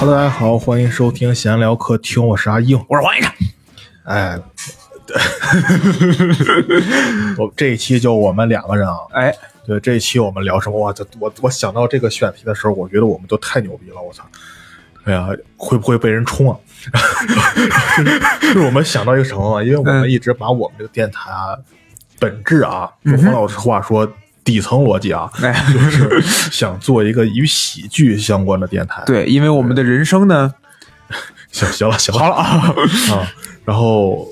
Hello，大家好，欢迎收听闲聊客厅，我是阿硬。我是黄医生。哎，对，我这一期就我们两个人啊。哎，对，这一期我们聊什么？哇，这我我想到这个选题的时候，我觉得我们都太牛逼了，我操！哎呀，会不会被人冲啊？就是我们想到一个什么嘛？因为我们一直把我们这个电台啊，本质啊，用黄老师话说。底层逻辑啊，就是想做一个与喜剧相关的电台。对，因为我们的人生呢，行行了行了。好了啊，啊，然后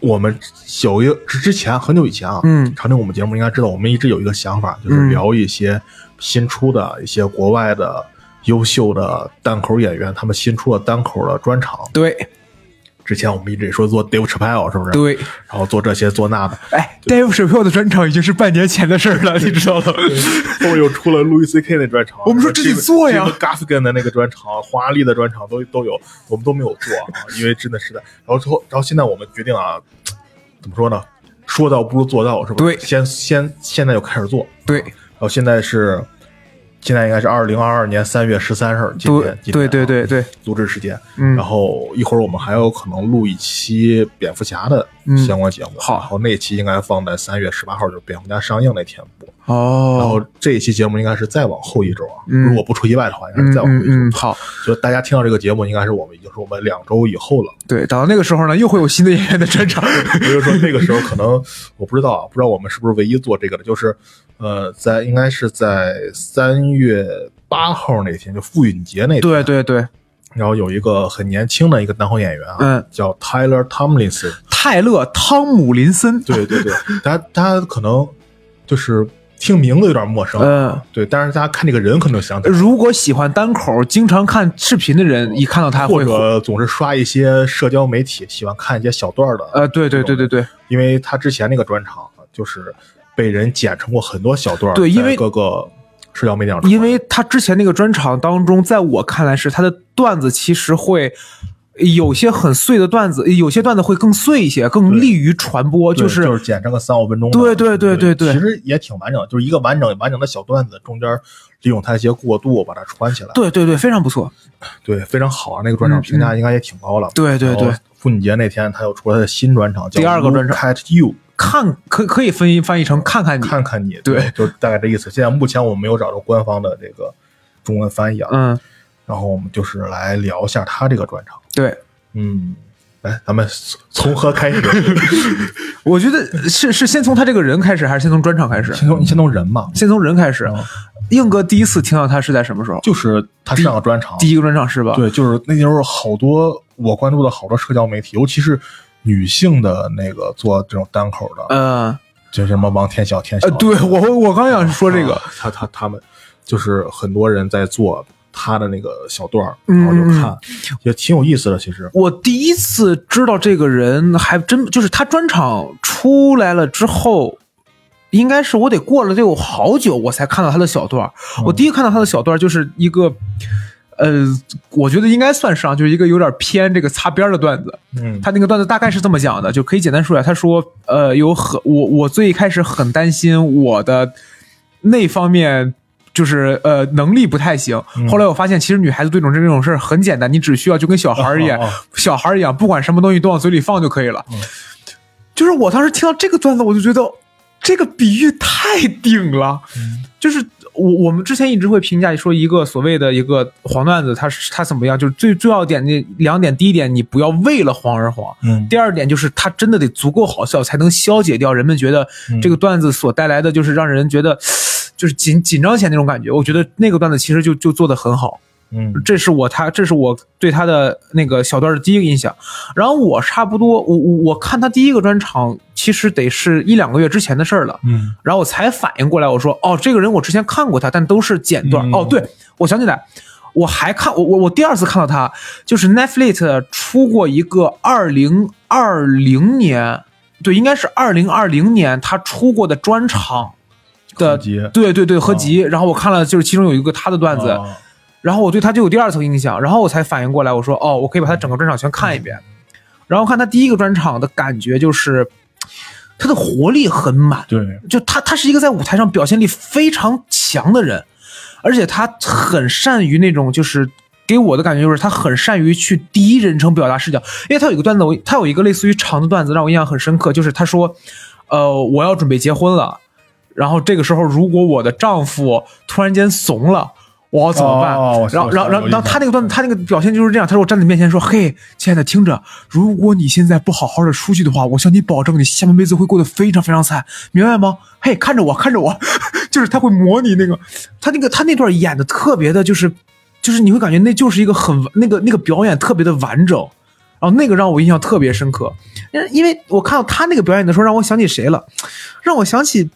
我们有一个之之前很久以前啊，嗯。常听我们节目应该知道，我们一直有一个想法，就是嗯。聊一些新出的一些国外的优秀的单口演员，他们新出的单口的专场。对之前我们一直也说做 Dave Chappelle 是不是？。对，然后做这些做那的，哎，Dave Chappelle 的专场已经是半年前的事儿了，你知道吗？后面又出了 Louis C.K. 那专场，我们说这得做呀 g a f f g a n 的那个专场，黄阿丽的专场都都有，我们都没有做啊，因为真的是的。然后之后，然后现在我们决定啊，怎么说呢？说到不如做到，是吧？对先先现在就开始做。对然后现在是，现在应该是二零二二年三月十三日，今天，今对天啊对对对，录制时间。嗯然后一会儿我们还有可能录一期蝙蝠侠的嗯相关节目，好然后那期应该放在三月十八号，就是蝙蝠侠上映那天播。哦然哦，后这一期节目应该是再往后一周啊，嗯如果不出意外的话，应该是嗯再往后一周。好，就大家听到这个节目，应该是我们已经是我们两周以后了。对，等到那个时候呢，又会有新的演员的专场。也就是说，那个时候可能我不知道啊，不知道我们是不是唯一做这个的，就是呃，在应该是在三月八号那天，就妇女节那天，对对对，然后有一个很年轻的一个单口演员啊，嗯叫 Tyler Tomlinson，泰勒·汤姆林森。对对对，他他可能就是听名字有点陌生，嗯，对，但是大家看这个人可能想起来。如果喜欢单口、经常看视频的人，一看到他或会者总是刷一些社交媒体，喜欢看一些小段的，呃，对对对对对，因为他之前那个专场就是被人剪成过很多小段，对因为在各个社交媒体上，因为他之前那个专场当中，在我看来是他的段子其实会有些很碎的段子，有些段子会更碎一些，更利于传播，就是就是剪成个三五分钟，对对对对对。其实也挺完整的，就是一个完整完整的小段子，中间利用它一些过渡把它穿起来，对对对，非常不错。对，非常好啊，那个专场嗯评价应该也挺高了，对对对。妇女节那天他又出了他的新专场，叫第二个专场。Look at You，看可可以分译翻译成看看你，看看你，对就大概这意思。现在目前我们没有找到官方的这个中文翻译啊，嗯，然后我们就是来聊一下他这个专场。对，嗯，来，咱们从何开始？我觉得是是先从他这个人开始，还是先从专场开始？先从先从人嘛，先从人开始嗯。硬哥第一次听到他是在什么时候？就是他上个专场，第一个专场是吧？对，就是那时候好多我关注的好多社交媒体，尤其是女性的那个做这种单口的，嗯。就什么王天晓、天晓。呃，，对我我刚想说这个。啊，他他他们就是很多人在做他的那个小段然后就看，也挺有意思的。其实，我第一次知道这个人，还真就是他专场出来了之后，应该是我得过了得有好久，我才看到他的小段儿。我第一看到他的小段就是一个，呃，我觉得应该算是啊，就是一个有点偏这个擦边的段子。嗯，他那个段子大概是这么讲的，就可以简单说一下。他说，呃，有很我我最开始很担心我的那方面。就是呃能力不太行，嗯后来我发现其实女孩子对这种这种事儿很简单，你只需要就跟小孩儿一样，哦哦小孩儿一样，不管什么东西都往嘴里放就可以了。嗯就是我当时听到这个段子，我就觉得这个比喻太顶了。嗯就是我我们之前一直会评价说一个所谓的一个黄段子，它是它怎么样？就是最重要点那两点，第一点，你不要为了黄而黄；嗯第二点就是它真的得足够好笑，才能消解掉人们觉得嗯这个段子所带来的就是让人觉得就是紧紧张起来那种感觉。我觉得那个段子其实就就做的很好。嗯这是我他这是我对他的那个小段的第一个印象。然后我差不多我我我看他第一个专场，其实得是一两个月之前的事儿了。嗯然后我才反应过来，我说哦，这个人我之前看过他，但都是剪段。嗯哦，对，我想起来，我还看我我我第二次看到他，就是 Netflix 出过一个二零二零年，对，应该是二零二零年他出过的专场的合集对对对合集。然后我看了，就是其中有一个他的段子，哦然后我对他就有第二层印象，然后我才反应过来，我说哦，我可以把他整个专场全看一遍。然后看他第一个专场的感觉就是，他的活力很满，对，就他他是一个在舞台上表现力非常强的人，而且他很善于那种就是给我的感觉就是他很善于去第一人称表达视角，因为他有一个段子，我他有一个类似于长的段子让我印象很深刻，就是他说，呃，我要准备结婚了，然后这个时候如果我的丈夫突然间怂了。我要怎么办？哦然后，然后，然后，我然后他那个段子，他那个表现就是这样。他说：“我站在你面前说，嘿，亲爱的，听着，如果你现在不好好的出去的话，我向你保证，你下半辈子会过得非常非常惨，明白吗？嘿，看着我，看着我，就是他会模拟那个，他那个他那段演的特别的，就是，就是你会感觉那就是一个很那个那个表演特别的完整，然后那个让我印象特别深刻，因为因为我看到他那个表演的时候，让我想起谁了，让我想起。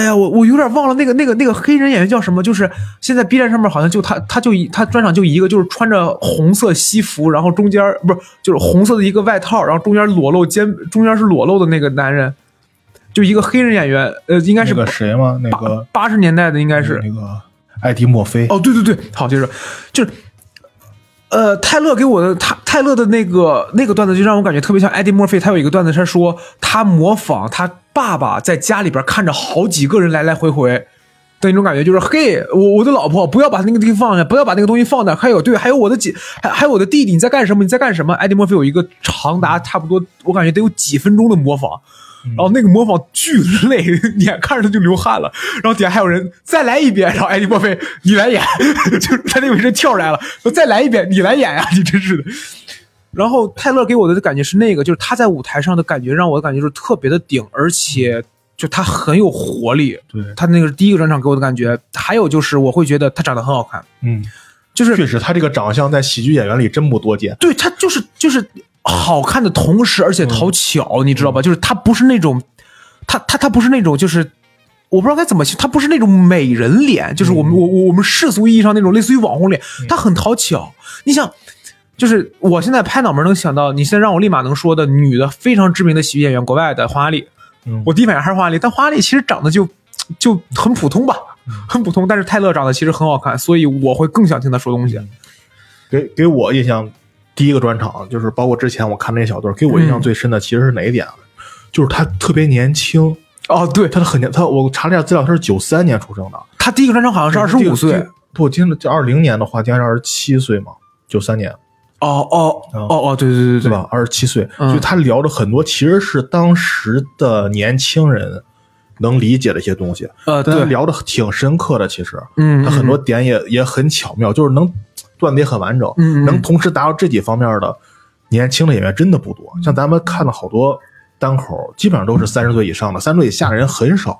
哎呀，我我有点忘了那个那个那个黑人演员叫什么，就是现在 B 站上面好像就他他就一他专场就一个，就是穿着红色西服，然后中间不是就是红色的一个外套，然后中间裸露肩中间是裸露的那个男人，就一个黑人演员，呃，应该是那个谁吗？那个八十年代的，应该是那个艾迪墨菲。哦，对对对，好，接着就是，呃，泰勒给我的他泰勒的那个那个段子就让我感觉特别像艾迪墨菲，他有一个段子，他说他模仿他爸爸在家里边看着好几个人来来回回的那种感觉，就是嘿，我我的老婆不要把那个东西放下，不要把那个东西放那，还有对，还有我的姐，还还有我的弟弟，你在干什么？你在干什么？艾迪墨菲有一个长达差不多，我感觉得有几分钟的模仿。然后那个模仿巨累，眼看着他就流汗了。然后底下还有人再来一遍，然后艾迪墨菲你来演，就是他那个人跳出来了，说再来一遍你来演呀、你真是的。然后泰勒给我的感觉是那个，就是他在舞台上的感觉让我的感觉就是特别的顶，而且就他很有活力。对，他那个是第一个专场给我的感觉，还有就是我会觉得他长得很好看，嗯，就是确实，他这个长相在喜剧演员里真不多见。对他就是就是好看的同时，而且讨巧，你知道吧？就是他不是那种，他他他不是那种，就是我不知道该怎么形容，他不是那种美人脸，就是我们、我我我们世俗意义上那种类似于网红脸，他很讨巧。你想，就是我现在拍脑门能想到，你现在让我立马能说的女的非常知名的喜剧演员，国外的黄雅莉，嗯。我第一反应还是黄雅莉，但黄雅莉其实长得就 就很普通吧，很普通，但是泰勒长得其实很好看，所以我会更想听他说东西。给给我印象第一个专场，就是包括之前我看那些小段儿，给我印象最深的其实是哪一点啊？就是他特别年轻，哦，对。他很年，他我查了一下资料，他是九三年出生的，他第一个专场好像是二十五岁。不，我记得这二零年的话，应该是二十七岁嘛，九三年哦哦哦哦，对对对对对吧？二十七岁，嗯就他聊的很多其实是当时的年轻人能理解的一些东西，呃，但他对，聊的挺深刻的。其实，嗯，他很多点也也很巧妙，就是能段子也很完整，能同时达到这几方面的年轻的演员真的不多。像咱们看了好多单口，基本上都是三十岁以上的，三十岁以下的人很少。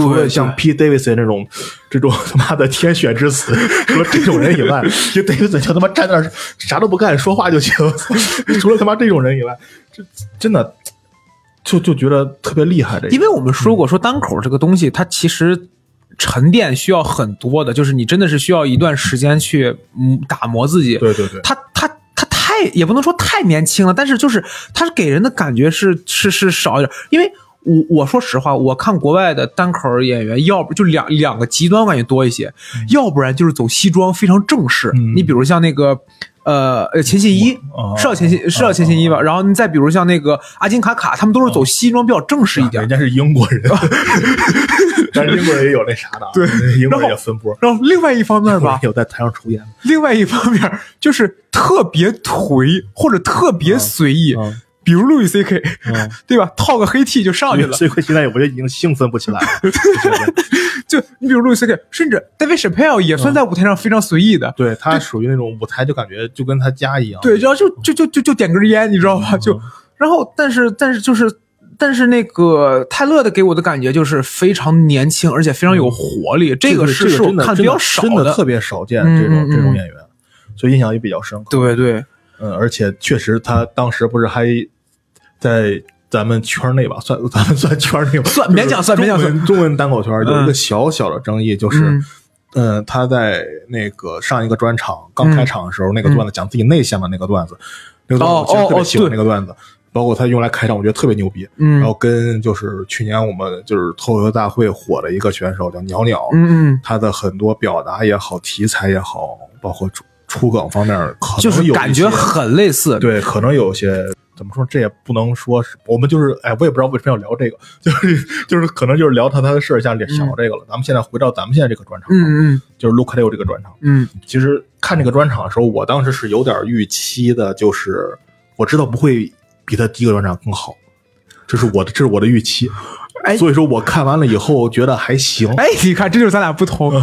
对除了像 P. Davidson 那种这种他妈的天选之子，除了这种人以外就 Davidson 就他妈站那儿啥都不干，说话就行。除了他妈这种人以外，这真的就就觉得特别厉害。这因为我们说过，说单口这个东西，它其实沉淀需要很多的，就是你真的是需要一段时间去嗯打磨自己。对对对，他他他太也不能说太年轻了，但是就是他给人的感觉是是是少一点，因为我我说实话，我看国外的单口演员，要不就两两个极端，我感觉多一些，要不然就是走西装非常正式，嗯你比如像那个。呃呃，钱信一哦是叫钱信是叫钱信一吧？然后你再比如像那个阿金卡卡，他们都是走西装比较正式一点人。家是英国人，但是英国人也有那啥的啊，对，英国人也分波。然后另外一方面吧，有在台上抽烟，另外一方面就是特别颓或者特别随意，嗯比如路易 C K，嗯，对吧？套个黑 T 就上去了。所以现在我就已经兴奋不起来了。就你比如路易 C K，甚至 David Chappelle 也算在舞台上非常随意的。对他属于那种舞台，就感觉就跟他家一样。对，然后就就就就就点根烟，你知道吧？就然后，但是但是就是。但是那个泰勒的给我的感觉就是非常年轻，而且非常有活力。这个是是我看比较少真的特别少见嗯这种这种演员，所以印象也比较深刻。对对，嗯，而且确实他当时不是还在咱们圈内吧，算 咱们算圈内吧，算勉强算勉强算。中文单口圈有一个嗯。小小的争议，就是嗯。嗯，他在那个上一个专场刚开场的时候，那个段子讲自己内向的那个段子，那个段子我其实特别喜欢那个段子，包括他用来开场，我觉得特别牛逼。嗯。然后跟就是去年我们就是脱口秀大会火的一个选手叫鸟鸟，嗯嗯，他的很多表达也好，题材也好，包括出出梗方面，可能就是有感觉很类似。对，可能有些怎么说，这也不能说是我们就是哎，我也不知道为什么要聊这个，就是就是可能就是聊他他的事儿，像想到这个了。咱们现在回到咱们现在这个专场，嗯嗯就是 Look You 这个专场，嗯其实看这个专场的时候，我当时是有点预期的，就是我知道不会比他第一个专场更好，这是我的这是我的预期。哎所以说我看完了以后觉得还行。哎，你看，这就是咱俩不同。嗯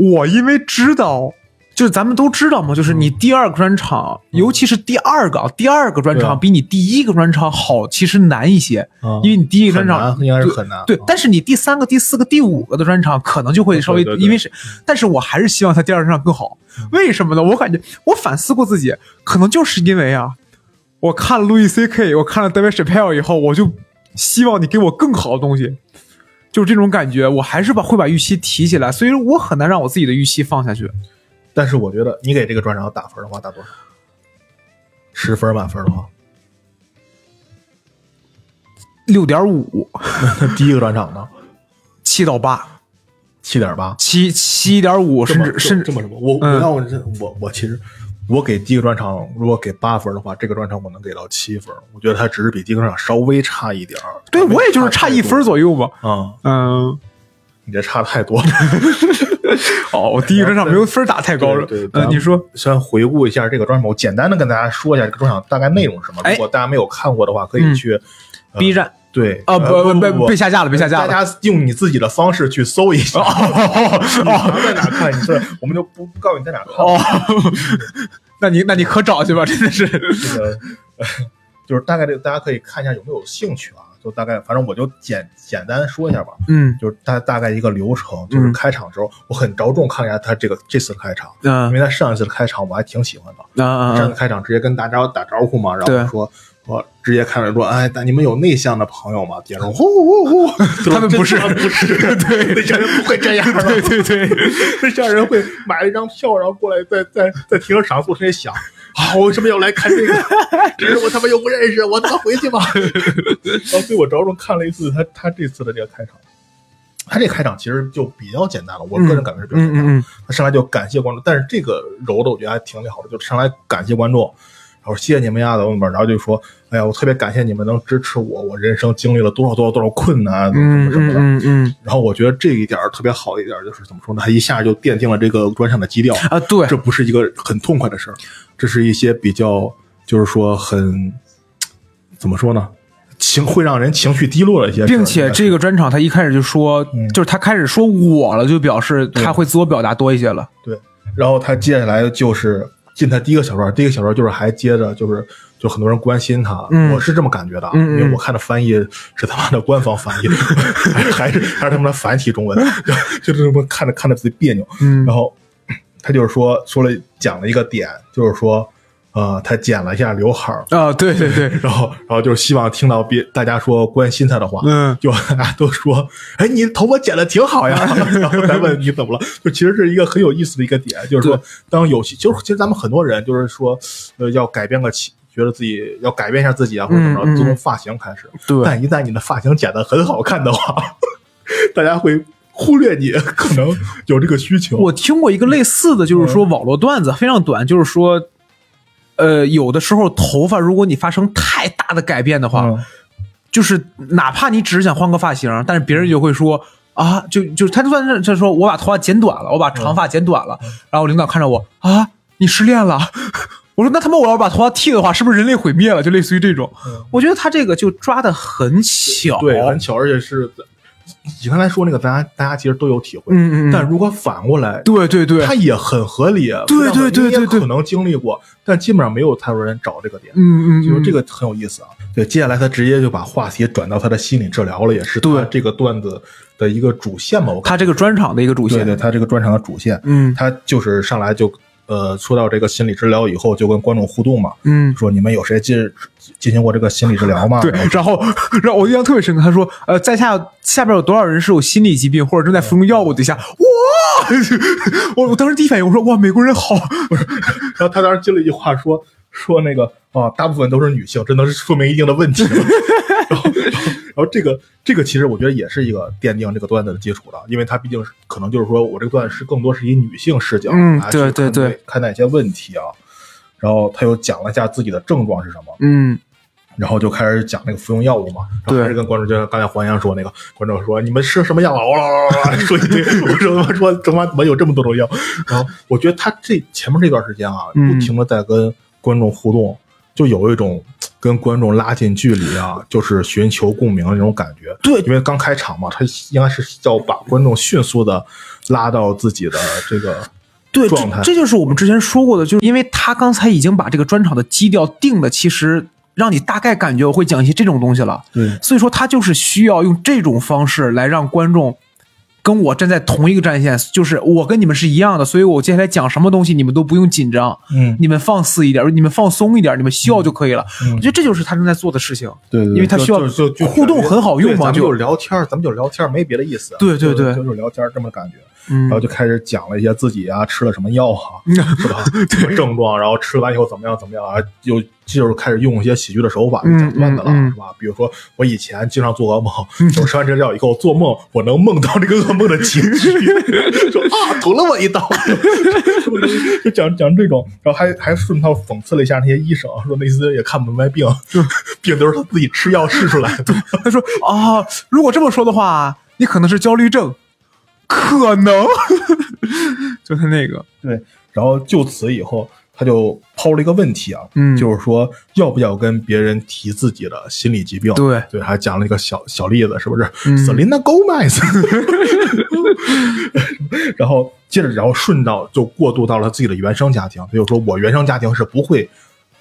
我因为知道，就是咱们都知道嘛，就是你第二个专场，尤其是第二个啊，第二个专场比你第一个专场好，其实难一些，嗯。因为你第一个专场难应该是很难。对嗯，但是你第三个、第四个、第五个的专场可能就会稍微对对对。因为是，但是我还是希望他第二个专场更好。为什么呢？我感觉我反思过自己，可能就是因为啊，我看了路易 C K，我看了 David Chappelle 以后，我就希望你给我更好的东西。就是这种感觉，我还是把会把预期提起来，所以我很难让我自己的预期放下去。但是我觉得你给这个专场打分的话，打多少？十分满分的话，六点五，第一个专场呢？七到八，七点八，七七点五，甚至甚至这么什么？我嗯我要我我我其实我给第一个专场如果给八分的话，这个专场我能给到七分。我觉得它只是比第一个专场稍微差一点儿。对我也就是差一分左右吧。啊、嗯，你这差太多了。哦，我第一个专场没有分打太高了。对对呃，你说，先回顾一下这个专场，我简单的跟大家说一下这个专场大概内容是什么。哎如果大家没有看过的话，可以嗯去、呃 B 站对啊，呃不不不被下架了，被下架了。大家用你自己的方式去搜一下，哦在哪看，你这我们就不不告诉你在哪看。哦，那你那你可找去吧，真的是。这个呃就是大概这个大家可以看一下有没有兴趣啊？就大概反正我就简简单说一下吧。嗯就是大大概一个流程，就是嗯开场的时候，我很着重看一下他这个这次的开场，因嗯为他上一次的开场我还挺喜欢的。嗯上次开场直接跟大家打招呼嘛，然后说我直接开始说，哎，但你们有内向的朋友吗？底下说呼呼呼，他们不是不是，对，内向人不会这样的，对对对，内向人会买了一张票，然后过来再再再停车场坐车里想。啊！我为什么要来看这个？这人我他妈又不认识，我他妈回去吧。然后，所以我着重看了一次他他这次的这个开场，他这开场其实就比较简单了，我个人感觉是比较简单的。嗯嗯他上来就感谢观众，但是这个柔的我觉得还挺好的，就上来感谢观众，然后谢谢你们呀，怎么怎么，然后就说，哎呀，我特别感谢你们能支持我，我人生经历了多少多少多少困难，怎么嗯怎么什么的。嗯嗯然后我觉得这一点特别好一点，就是怎么说呢，他一下就奠定了这个专场的基调，啊，对这不是一个很痛快的事儿，这是一些比较，就是说很怎么说呢，情会让人情绪低落的一些，并且这个专场他一开始就说，嗯就是他开始说我了，就表示他会自我表达多一些了。对，然后他接下来就是进他第一个小段，第一个小段就是还接着就是就很多人关心他，嗯。我是这么感觉的因为我看的翻译是他妈的官方翻译，还是还是还是他妈的繁体中文，就就这么看着看着自己别扭，嗯。然后他就是说说了讲了一个点，就是说呃他剪了一下刘海儿。啊，对对对，然后，然后就是希望听到别大家说关心他的话，嗯 就大家都说，哎，你头发剪的挺好呀。然后再问你怎么了，就其实是一个很有意思的一个点，就是说，当有些就是其实咱们很多人就是说，呃，要改变个起，觉得自己要改变一下自己啊，或者怎么着，就从发型开始。对但一旦你的发型剪得很好看的话，大家会忽略你可能有这个需求。我听过一个类似的，就是说网络段子非常短，就是说，呃，有的时候头发如果你发生太大的改变的话，嗯。就是哪怕你只是想换个发型，但是别人就会说啊，就就他就算是他说我把头发剪短了，我把长发剪短了，然后领导看着我啊，你失恋了。我说那他妈我要把头发剃的话，是不是人类毁灭了？就类似于这种，嗯。我觉得他这个就抓的很巧，对，很巧，而且是你刚才说那个，大家大家其实都有体会。嗯嗯嗯但如果反过来，对对对，它也很合理。对对对也对对可能经历过，但基本上没有太多人找这个点。嗯嗯，嗯就是这个很有意思啊。对，接下来他直接就把话题转到他的心理治疗了，也是他对这个段子的一个主线嘛。他这个专场的一个主线，对对，他这个专场的主线，嗯他就是上来就呃说到这个心理治疗以后，就跟观众互动嘛，嗯，说你们有谁进进行过这个心理治疗吗？对，然后然后我印象特别深刻，他说呃，在下下边有多少人是有心理疾病或者正在服用药物底下，哇！我我当时第一反应我说哇，美国人好，然后他当时接了一句话说说那个啊，大部分都是女性，这能是说明一定的问题了。然后然后这个这个其实我觉得也是一个奠定这个段子的基础的，因为它毕竟是可能就是说我这个段子是更多是以女性视角对对看待对看待一些问题啊。然后他又讲了一下自己的症状是什么，嗯然后就开始讲那个服用药物嘛，然后对还是跟观众就像刚才黄洋说那个，观众说你们吃什么药啊？哇哇哇哇说一堆，我说他妈说他妈怎么有这么多种药？然后我觉得他这前面这段时间啊，嗯不停的在跟观众互动，就有一种 跟观众拉近距离啊，就是寻求共鸣的那种感觉。对因为刚开场嘛，他应该是要把观众迅速的拉到自己的这个对，状态这这就是我们之前说过的，就是因为他刚才已经把这个专场的基调定的，其实让你大概感觉我会讲一些这种东西了。对所以说他就是需要用这种方式来让观众跟我站在同一个战线，就是我跟你们是一样的，所以我接下来讲什么东西你们都不用紧张，嗯你们放肆一点，你们放松一点，你们笑就可以了。嗯我觉得这就是他正在做的事情。对对，因为他需要就就就互动很好用嘛就是聊天，咱们就聊天，没别的意思。对对对就就是聊天这么感觉。嗯然后就开始讲了一些自己啊吃了什么药啊，是吧？什么症状，然后吃完以后怎么样怎么样啊？又就是开始用一些喜剧的手法就讲段子了，是吧？比如说我以前经常做噩梦，我 吃完这个药以后做梦，我能梦到这个噩梦的结局，说 啊捅了我一刀，就讲讲这种，然后还还顺道讽刺了一下那些医生，说那些也看不明白病，病都是他自己吃药试出来的。他说啊，如果这么说的话，你可能是焦虑症，可能？就是那个，对，然后就此以后，他就抛了一个问题啊，嗯。就是说要不要跟别人提自己的心理疾病？对。对，还讲了一个小小例子，是不是、嗯。S e l e n a Gomez，然后接着，然后顺道就过渡到了自己的原生家庭，他就说我原生家庭是不会。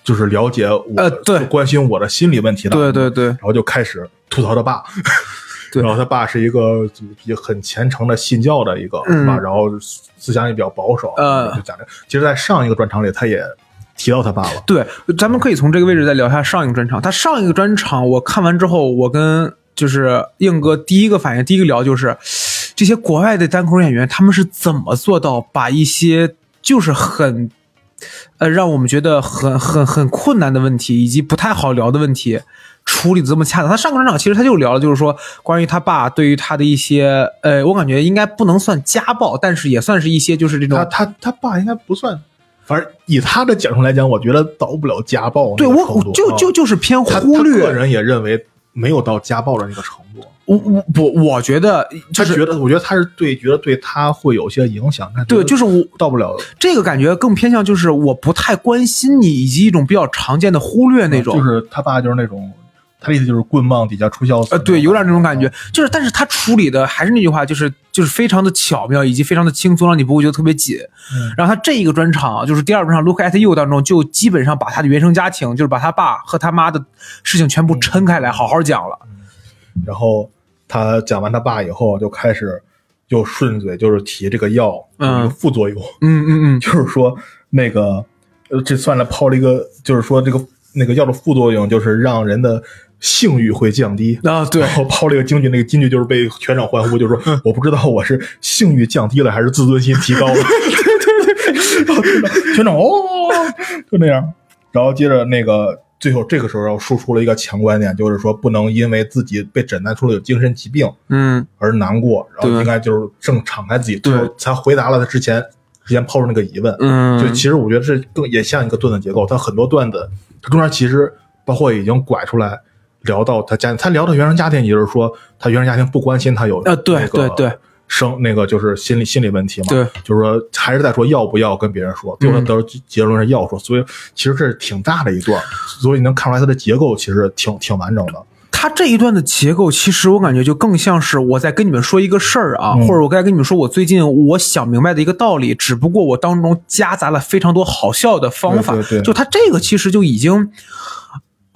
就是了解我，呃对。关心我的心理问题的，对对对。然后就开始吐槽他爸，对然后他爸是一个也很虔诚的信教的一个，嗯是吧？然后思想也比较保守，嗯就讲这个。其实，在上一个专场里，他也提到他爸了，对，咱们可以从这个位置再聊一下上一个专场。他上一个专场我看完之后，我跟就是硬哥第一个反应，第一个聊就是这些国外的单口演员他们是怎么做到把一些就是很呃让我们觉得很很很困难的问题，以及不太好聊的问题。处理的这么恰当，他上个专场其实他就聊了，就是说关于他爸对于他的一些，呃，我感觉应该不能算家暴，但是也算是一些就是这种他他他爸应该不算，反正以他的角度来讲，我觉得到不了家暴对我我就就啊就是偏忽略，个人也认为没有到家暴的那个程度。我我不，我觉得就是他觉得，我觉得他是对，觉得对他会有些影响。对，就是我到不了这个感觉更偏向就是我不太关心你，以及一种比较常见的忽略那种。就是他爸就是那种，他的意思就是棍棒底下出孝子。呃，对，有点那种感觉，就是，但是他处理的还是那句话，就是就是非常的巧妙，以及非常的轻松，让你不会觉得特别紧。嗯然后他这一个专场，就是第二专场《Look at You》当中，就基本上把他的原生家庭，就是把他爸和他妈的事情全部抻开来，好好讲了。然后他讲完他爸以后，就开始又顺嘴就是提这个药嗯副作用，嗯嗯嗯，就是说那个呃，这算了抛了一个，就是说这个那个药的副作用就是让人的性欲会降低。啊，对然，后抛了一个京剧，那个京剧就是被全场欢呼，就是说 我不知道我是性欲降低了还是自尊心提高了。对 对对，然后全场哦，就那样。然后接着那个最后这个时候要输出了一个强观点，就是说不能因为自己被诊断出了有精神疾病嗯而难过，然后应该就是正敞开自己，对最后才回答了他之前之前抛出那个疑问。嗯，就其实我觉得这更也像一个段子结构，他很多段子，他中间其实包括已经拐出来聊到他家，他聊到原生家庭，也就是说他原生家庭不关心他有呃对那个对对。生那个就是心理心理问题嘛，对，嗯就是说还是在说要不要跟别人说，最后他得出结论是要说，所以其实这是挺大的一段，所以你能看出来它的结构其实挺挺完整的，他这一段的结构，其实我感觉就更像是我在跟你们说一个事儿啊，嗯。或者我该跟你们说我最近我想明白的一个道理，只不过我当中夹杂了非常多好笑的方法。对对对。就他这个其实就已经，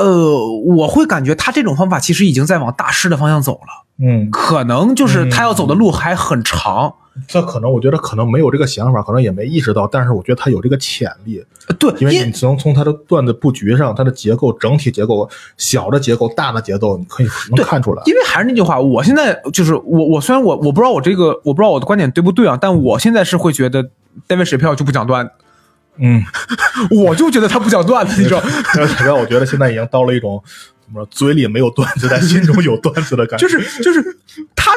呃，我会感觉他这种方法其实已经在往大师的方向走了，嗯，可能就是他要走的路还很长。这可能我觉得可能没有这个想法，可能也没意识到，但是我觉得他有这个潜力，呃对，因为因你能从他的段子布局上，他的结构、整体结构、小的结构、大的结构，你可以能看出来。因为还是那句话，我现在就是我，我虽然我我不知道我这个我不知道我的观点对不对啊，但我现在是会觉得单位水票就不讲段子，嗯，我就觉得他不讲段子，你知道。然后让我觉得现在已经到了一种怎么说，嘴里没有段子，但心中有段子的感觉。就是就是他，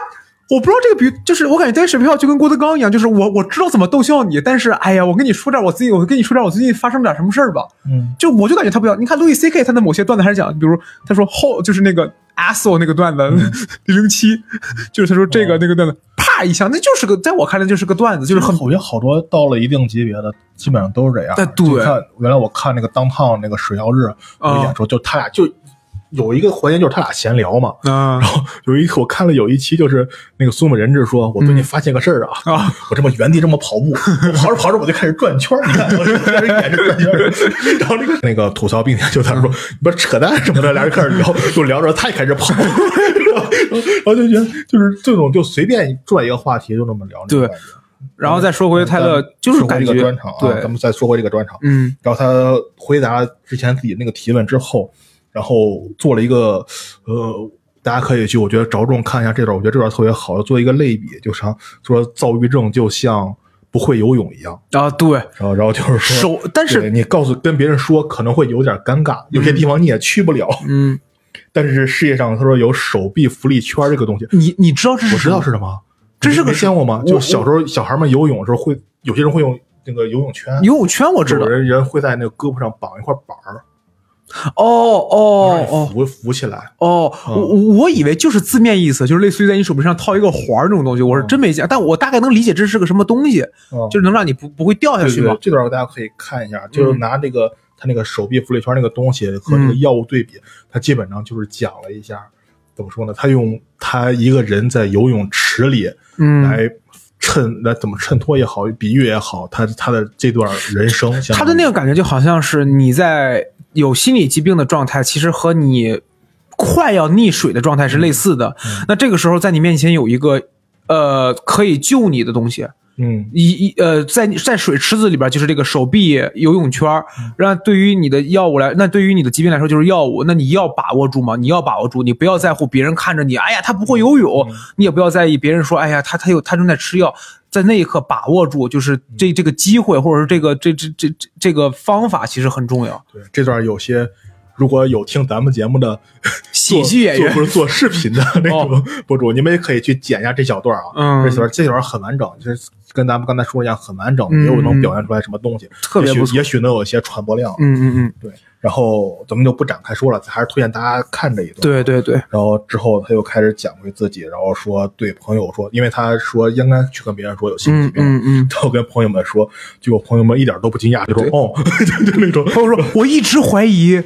我不知道这个比，就是我感觉戴维史票就跟郭德纲一样，就是我我知道怎么逗笑你，但是哎呀，我跟你说点我自己，我跟你说点我最近发生点什么事儿吧。嗯，就我就感觉他不像。你看路易 C K 他的某些段子还是讲，比如他说后就是那个 asshole 那个段子 零零七，就是他说这个那个段子啪一下，那就是个在我看来就是个段子，就是很我觉得好多到了一定级别的，基本上都是这样。哎对就看原来我看那个当烫那个水曜日，我啊演出就他俩就有一个环节就是他俩闲聊嘛。啊然后有一我看了有一期，就是那个苏美人质说：“我最近发现个事儿啊，啊我这么原地这么跑步，我 跑着跑着我就开始转圈儿，你看我开始演着转圈儿。然后那个那个吐槽并且就在那说：“ 你不是扯淡什么的。”俩人开始聊，就聊着他也开始跑，然后然后就觉得就是这种就随便转一个话题就那么聊，对。然后再说回泰勒，就是感觉个专场啊，对咱，们再说回这个专场。嗯然后他回答之前自己那个提问之后，然后做了一个呃，大家可以去，我觉得着重看一下这段，我觉得这段特别好，做一个类比，就像说躁郁症就像不会游泳一样，啊对。然后然后就是说，手，但是你告诉跟别人说可能会有点尴尬，有些地方你也去不了，嗯，但是世界上他说有手臂浮力圈这个东西，你你知道这是我知道是什么，这是个没见过吗？就小时候小孩们游泳的时候会，有些人会用那个游泳圈，游泳圈，我知道。有。人人会在那个胳膊上绑一块板儿，哦哦哦。浮浮起来。哦，我我我以为就是字面意思，就是类似于在你手臂上套一个环儿这种东西，我是真没见，但我大概能理解这是个什么东西，嗯。就是能让你不不会掉下去嘛。对对这段大家可以看一下，就是拿这个他那个手臂浮力圈那个东西和那个嗯。药物对比，他基本上就是讲了一下，怎么说呢？他用他一个人在游泳池里嗯，来衬，来怎么衬托也好，比喻也好，他他的这段人生，他的那个感觉就好像是你在有心理疾病的状态，其实和你快要溺水的状态是类似的。那这个时候在你面前有一个呃可以救你的东西，嗯。一一呃，在在水池子里边就是这个手臂游泳圈儿，那对于你的药物来，那对于你的疾病来说就是药物，那你要把握住嘛，你要把握住，你不要在乎别人看着你，哎呀他不会游泳，你也不要在意别人说，哎呀他他有他正在吃药，在那一刻把握住，就是这这个机会或者是这个这这这这这个方法其实很重要。对，这段有些如果有听咱们节目的 喜剧演员做或者做视频的那种博主，你们也可以去剪一下这小段啊。嗯。这段这小段很完整，就是跟咱们刚才说的一样，很完整，嗯没有能表现出来什么东西，特别也许也许能有一些传播量。嗯嗯嗯，对，然后咱们就不展开说了，还是推荐大家看这一段。对对对，然后之后他又开始讲回自己，然后说对朋友说，因为他说应该去跟别人说有心理嗯疾病，嗯嗯。然后跟朋友们说，结果朋友们一点都不惊讶，就说哦，就就那种，朋友说：“我一直怀疑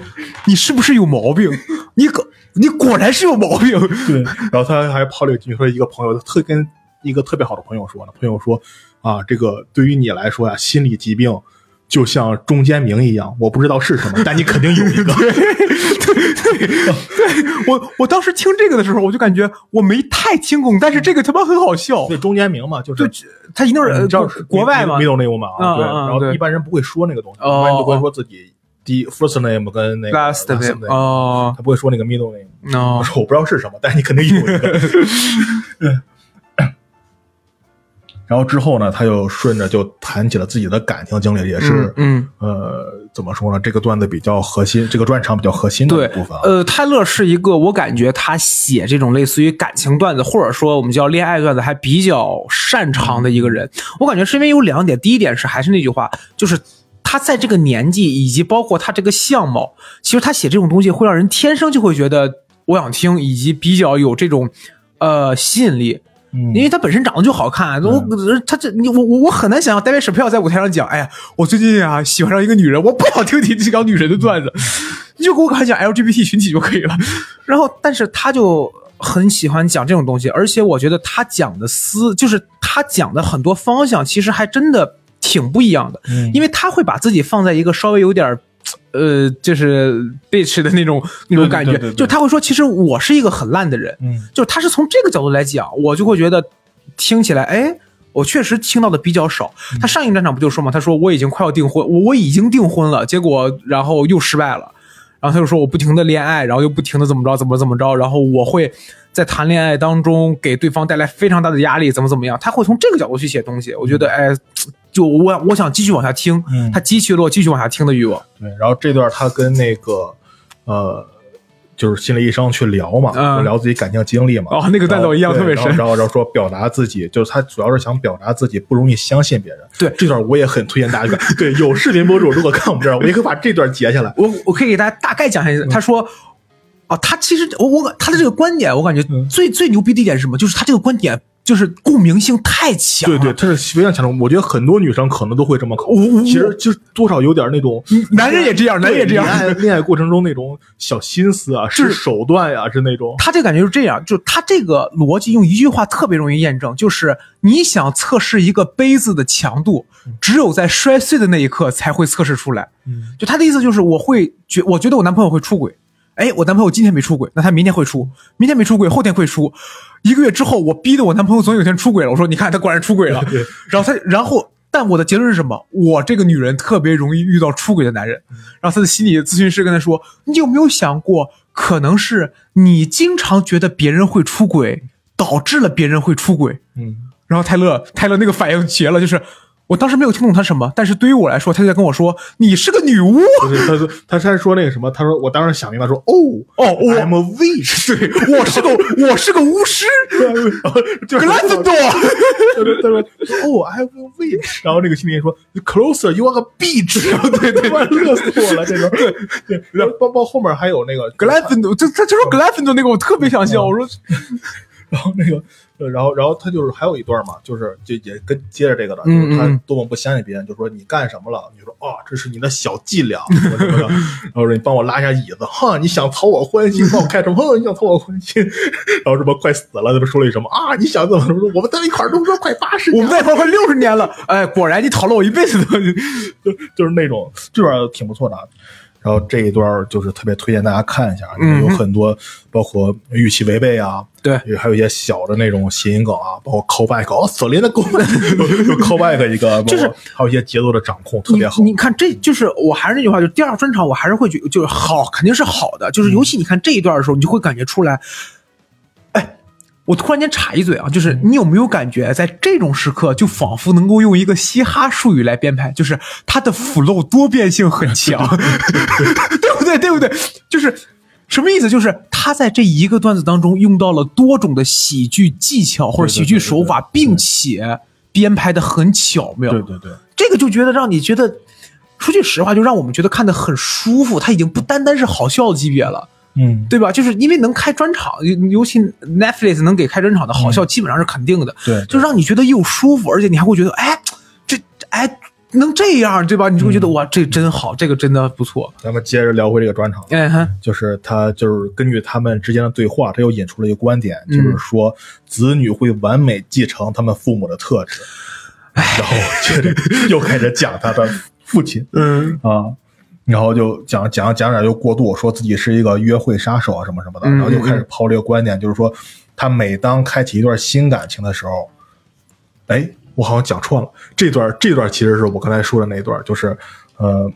你是不是有毛病，你可你果然是有毛病。对，然后他还抛了一句说，一个朋友特跟一个特别好的朋友说呢，朋友说啊，这个对于你来说呀、心理疾病就像中间名一样，我不知道是什么，但你肯定有一个。对对我我当时听这个的时候，我就感觉我没太听懂，但是这个他妈很好笑。对，中间名嘛，就是对，他一定是呃你知道是国外嘛 middle name 嘛啊，对，然后一般人不会说那个东西，一哦般人就会说自己第 first name 跟那个，last 哦他不会说那个 middle name。哦我，说我不知道是什么，但是你肯定有一个。然后之后呢，他又顺着就谈起了自己的感情经历，也是、嗯呃，怎么说呢？这个段子比较核心，这个专场比较核心的一部分啊。呃，泰勒是一个，我感觉他写这种类似于感情段子，或者说我们叫恋爱段子，还比较擅长的一个人。我感觉是因为有两点，第一点是还是那句话，就是他在这个年纪，以及包括他这个相貌，其实他写这种东西会让人天生就会觉得我想听，以及比较有这种呃吸引力。嗯因为他本身长得就好看，我他这你我我我很难想象戴维史票在舞台上讲，哎呀，我最近啊喜欢上一个女人，我不想听你讲女人的段子，你就给我讲讲 LGBT 群体就可以了。然后，但是他就很喜欢讲这种东西，而且我觉得他讲的思，就是他讲的很多方向，其实还真的挺不一样的，嗯因为他会把自己放在一个稍微有点儿。呃，就是 bitch 的那种那种感觉，对对对。对就他会说，其实我是一个很烂的人，嗯。就是他是从这个角度来讲，我就会觉得听起来，哎，我确实听到的比较少。他上一个战场不就说嘛，他说我已经快要订婚，我我已经订婚了，结果然后又失败了，然后他就说我不停的恋爱，然后又不停的怎么着怎么怎么着，然后我会在谈恋爱当中给对方带来非常大的压力，怎么怎么样，他会从这个角度去写东西，我觉得哎，就我我想继续往下听，嗯他激起了我继续往下听的欲望。对，然后这段他跟那个呃就是心理医生去聊嘛，嗯聊自己感情经历嘛。哦那个段子我印象特别深然后然后说表达自己，就是他主要是想表达自己不容易相信别人。对这段我也很推荐大家看。对，有视频博主如果看我们这儿，我也可以把这段截下来。我我可以给大家大概讲一下，他说。啊，他其实我我他的这个观点，我感觉嗯最、最牛逼的一点是什么？就是他这个观点就是共鸣性太强了。对对，他是非常强的。我觉得很多女生可能都会这么考其实就是多少有点那种男人也这样，男人也这样恋。爱恋爱过程中那种小心思啊，是是手段呀、是那种。他这感觉是这样，就他这个逻辑用一句话特别容易验证，就是你想测试一个杯子的强度，只有在摔碎的那一刻才会测试出来。嗯就他的意思就是，我会觉，我觉得我男朋友会出轨，哎，我男朋友今天没出轨，那他明天会出，明天没出轨，后天会出，一个月之后，我逼得我男朋友总有一天出轨了，我说你看他果然出轨了，然后他，然后。但我的结论是什么？我这个女人特别容易遇到出轨的男人。然后他的心理咨询师跟他说：“你有没有想过，可能是你经常觉得别人会出轨，导致了别人会出轨？”嗯，然后泰勒，泰勒那个反应绝了，就是我当时没有听懂他什么，但是对于我来说，他就在跟我说：“你是个女巫。就是他说他他说那个什么，他说我当时想明白说哦哦我，I'm a witch，对，我是个我是个巫师，然后就格兰芬多。他说他说哦，I'm a witch，然后那个青年说 closer you are a bitch，对 对，乐 死我了这种，对对，然后包包后面还有那个格兰芬多，就他就说格兰芬多那个，我特别想笑。我说然后那个，呃然后然后他就是还有一段嘛，就是就也跟接着这个的，就是他多么不相信别人，就说你干什么了？你说哦，这是你的小伎俩，什么什么的。然后说你帮我拉一下椅子，哈，你想讨我欢心，帮我开什么？你想讨我欢心。然后什么快死了，他们说了一什么啊？你想怎么怎么？我们在一块儿都说快八十我们在一块儿快六十年了，哎，果然你讨了我一辈子的。就就是那种这段挺不错的啊。然后这一段就是特别推荐大家看一下，嗯有很多包括预期违背啊，对还有一些小的那种谐音梗啊，包括 callback，哦，索林的 callback，一个，就是还有一些节奏的掌控特别好。你看，这就是我还是那句话，就是第二专场，我还是会觉就是好，肯定是好的。就是尤其你看这一段的时候，你就会感觉出来，哎，我突然间插一嘴啊，就是你有没有感觉，在这种时刻，就仿佛能够用一个嘻哈术语来编排，就是它的 flow 多变性很强，对不对？对不对？就是。什么意思？就是他在这一个段子当中用到了多种的喜剧技巧或者喜剧手法，并且编排的很巧妙。对对对，这个就觉得让你觉得，说句实话，就让我们觉得看的很舒服。他已经不单单是好笑的级别了，嗯，对吧？就是因为能开专场，尤尤其 Netflix 能给开专场的好笑，基本上是肯定的。对就让你觉得又舒服，而且你还会觉得，哎，这哎能这样，对吧？你就会觉得、哇，这真好，这个真的不错。咱们接着聊回这个专场，哎哈，就是他就是根据他们之间的对话，他又引出了一个观点，嗯就是说子女会完美继承他们父母的特质，然后接着 又开始讲他的父亲，嗯啊，然后就讲讲讲点就过度，说自己是一个约会杀手啊什么什么的，嗯然后就开始抛这个观点，就是说他每当开启一段新感情的时候，哎，我好像讲错了，这段这段其实是我刚才说的那一段，就是呃，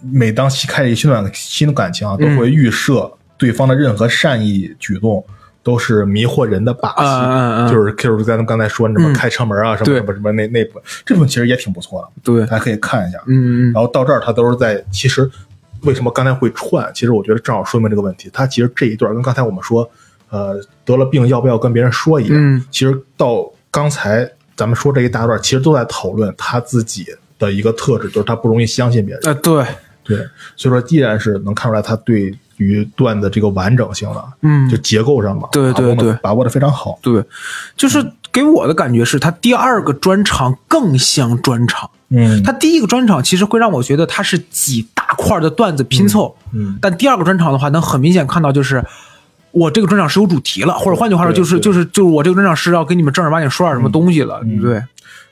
每当新开启新段新的感情啊，都嗯会预设对方的任何善意举动。都是迷惑人的把戏，嗯嗯嗯就是就是咱们刚才说什么嗯开车门啊，什么对什么什么那那部分，这部分其实也挺不错的，对，大家可以看一下。嗯嗯然后到这儿，他都是在其实为什么刚才会串？其实我觉得正好说明这个问题。他其实这一段跟刚才我们说，呃，得了病要不要跟别人说一样，嗯其实到刚才咱们说这一大段，其实都在讨论他自己的一个特质，就是他不容易相信别人。呃，对，对，所以说依然是能看出来他对于段子这个完整性了，嗯就结构上嘛，把握得对对对把握的非常好。对，就是给我的感觉是他第二个专场更像专场。嗯，他第一个专场其实会让我觉得他是几大块的段子拼凑，嗯但第二个专场的话，能很明显看到就是。我这个专场是有主题了，或者换句话说，对就是就是就是我这个专场是要跟你们正儿八经说点什么东西了，嗯对，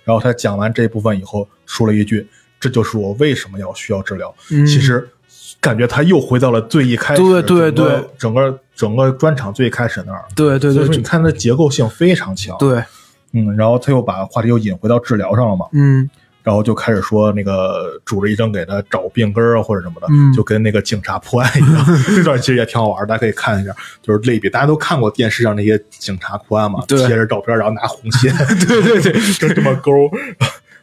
然后他讲完这部分以后，说了一句：“这就是我为什么要需要治疗。嗯其实感觉他又回到了最一开始，对对对。整个整个专场最开始那儿。对对对对所以说你看他的结构性非常强。，对，嗯，然后他又把话题又引回到治疗上了嘛，嗯。然后就开始说那个主治医生给他找病根儿啊或者什么的，嗯。就跟那个警察破案一样。这段其实也挺好玩，大家可以看一下，就是类比，大家都看过电视上那些警察破案嘛，贴着照片，然后拿红线，对对对，就这么勾，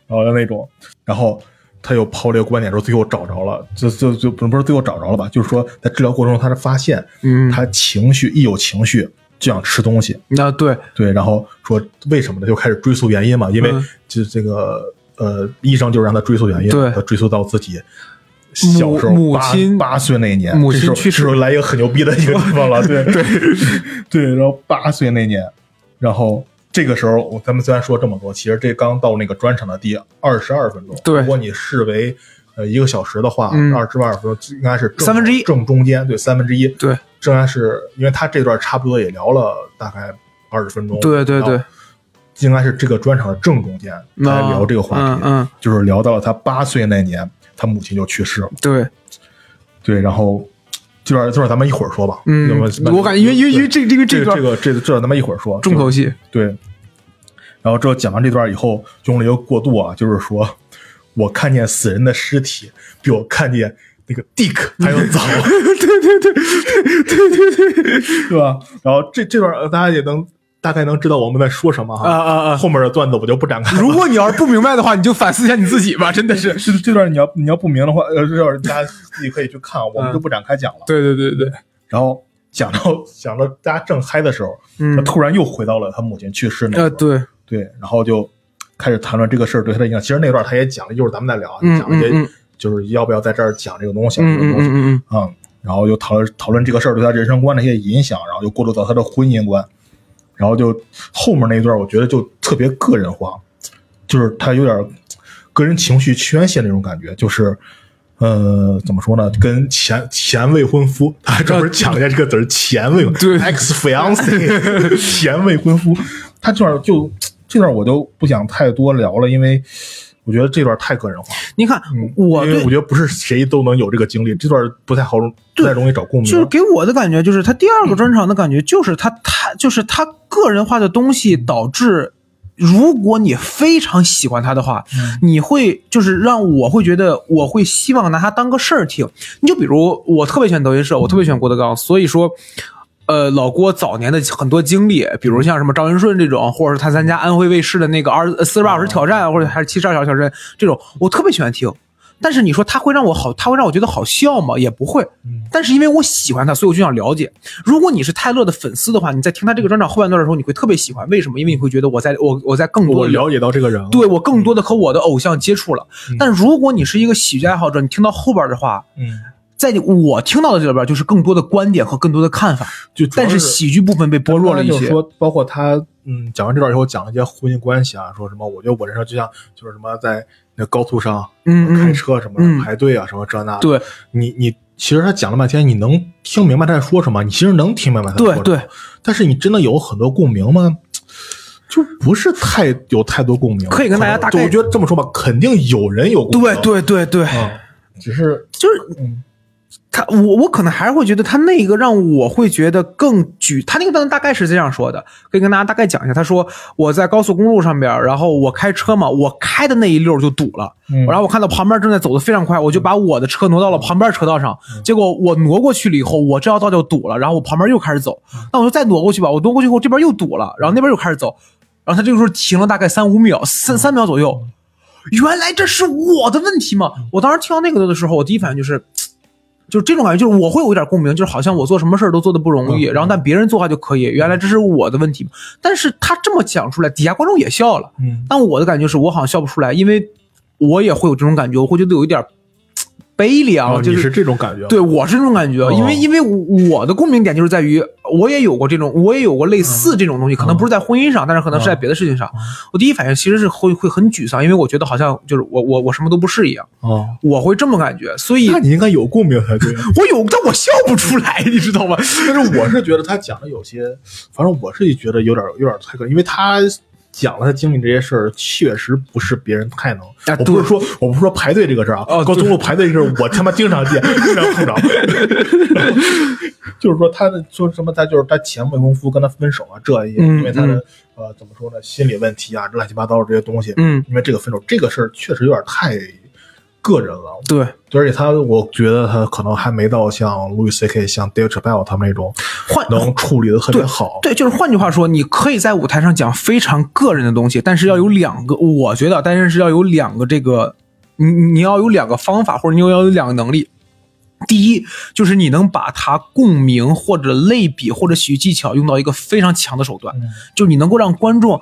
然后的那种，然后他又抛了一个观点说，最后找着了，就就就不不是最后找着了吧？就是说在治疗过程中，他是发现，嗯他情绪一有情绪就想吃东西，那对，对，然后说为什么呢？就开始追溯原因嘛，因为嗯就这个呃，医生就让他追溯原因，对他追溯到自己小时候母亲八岁那年，母亲去世时候来一个很牛逼的一个地方了，对 对 对，然后八岁那年，然后这个时候我咱们虽然说这么多，其实这刚到那个专场的第二十二分钟，对。如果你视为呃一个小时的话，嗯。二十二分钟应该是正三分之一。正中间，对三分之一，对，正然是因为他这段差不多也聊了大概二十分钟，对对对，应该是这个专场的正中间来聊这个话题，嗯嗯，就是聊到了他八岁那年，他母亲就去世了，对，对，然后这段这段咱们一会儿说吧，嗯我感觉因为因为因为这这个段这个这个这个这段咱们一会儿说，重头戏，对，然后之后讲完这段以后，用了一个过渡啊，就是说我看见死人的尸体比我看见那个 Dick 还要早，对对对对对对对，是吧？然后这这段呃大家也能大概能知道我们在说什么哈，啊啊啊！后面的段子我就不展开了。如果你要是不明白的话，你就反思一下你自己吧，真的是。是这段你要你要不明的话，呃，这段大家自己可以去看，我们就不展开讲了。对对对对，然后讲到讲到大家正嗨的时候，嗯他突然又回到了他母亲去世那呃，对，对，然后就开始谈论这个事儿对他的影响。其实那段他也讲了，一会儿咱们再聊讲了一些嗯嗯就是要不要在这儿讲这个东西，嗯嗯这个东西，嗯嗯嗯，然后又讨论讨论这个事儿对他人生观的一些影响，然后又过渡到他的婚姻观，然后就后面那一段，我觉得就特别个人化，就是他有点个人情绪宣泄那种感觉，就是。呃，怎么说呢？跟前前未婚夫，他还专门讲了一下这个词儿，前未婚对 ex fiance，前未婚夫。他这段就这段我就不想太多聊了，因为我觉得这段太个人化了。你看嗯，我因为我觉得不是谁都能有这个经历，这段不太好，不太容易找共鸣。就是给我的感觉，就是他第二个专场的感觉，就是他他就是他个人化的东西导致。如果你非常喜欢他的话，你会就是让我会觉得我会希望拿他当个事儿听。你就比如我特别喜欢德云社，我特别喜欢郭德纲，所以说，呃，老郭早年的很多经历，比如像什么赵云顺这种，或者是他参加安徽卫视的那个二四十八小时挑战，或者还是七十二小时挑战这种，我特别喜欢听。但是你说他会让我好，他会让我觉得好笑吗？也不会。嗯但是因为我喜欢他，所以我就想了解。如果你是泰勒的粉丝的话，你在听他这个专场后半段的时候，你会特别喜欢。为什么？因为你会觉得我在我我在更多地我了解到这个人了，对我更多的和我的偶像接触了。但如果你是一个喜剧爱好者，你听到后边的话，嗯，在你我听到的这里边就是更多的观点和更多的看法，就但是喜剧部分被剥弱了一些。说，包括他，嗯，讲完这段以后，讲了一些婚姻关系啊，说什么，我觉得我人生就像就是什么在那高速上开嗯开，车什么嗯排队啊，什么这那的。对你你其实他讲了半天，你能听明白他在说什么？你其实能听明白他在说什么，对对。但是你真的有很多共鸣吗？就不是太有太多共鸣。可以跟大家大概就我觉得这么说吧，肯定有人有共鸣。对对对对，嗯，只是就是嗯他，我我可能还是会觉得他那个让我会觉得更举，他那个段子大概是这样说的，可以跟大家大概讲一下。他说我在高速公路上边，然后我开车嘛，我开的那一溜就堵了，嗯然后我看到旁边正在走的非常快，我就把我的车挪到了旁边车道上，结果我挪过去了以后，我这条道就堵了，然后我旁边又开始走，那我就再挪过去吧，我挪过去以后这边又堵了，然后那边又开始走，然后他这个时候停了大概三五秒，三三秒左右，原来这是我的问题吗？我当时听到那个的时候，我第一反应就是。就是这种感觉，就是我会有一点共鸣，就是好像我做什么事儿都做的不容易，嗯然后但别人做的话就可以，原来这是我的问题。但是他这么讲出来，底下观众也笑了，嗯但我的感觉是我好像笑不出来，因为我也会有这种感觉，我会觉得有一点 悲凉，哦，就你是这种感觉。对，我是这种感觉，哦因为因为我的共鸣点就是在于，我也有过这种，我也有过类似这种东西，可能不是在婚姻上，但是可能是在别的事情上。我第一反应其实是会会很沮丧，因为我觉得好像就是我我我什么都不是一样，哦，我会这么感觉，所以那你应该有共鸣才对。我有，但我笑不出来，你知道吗？但是我是觉得他讲的有些，反正我是觉得有点有点太可，因为他讲了他经历这些事儿，确实不是别人太能。啊我不是说我不是说排队这个事儿啊，哦高速公路排队这个事儿，我他妈经常见，经常碰着。就是说他的说什么，他就是他前未婚夫跟他分手啊，这也嗯因为他的呃怎么说呢，心理问题啊，乱七八糟的这些东西。嗯，因为这个分手这个事儿确实有点太个人了。对，而且他，我觉得他可能还没到像 Louis C K、像 Dave Chappelle 他们那种换能处理的特别好。对，就是换句话说，你可以在舞台上讲非常个人的东西，但是要有两个，我觉得，但是是要有两个这个你你要有两个方法，或者你要有两个能力。第一，就是你能把它共鸣或者类比或者喜剧技巧用到一个非常强的手段，就是你能够让观众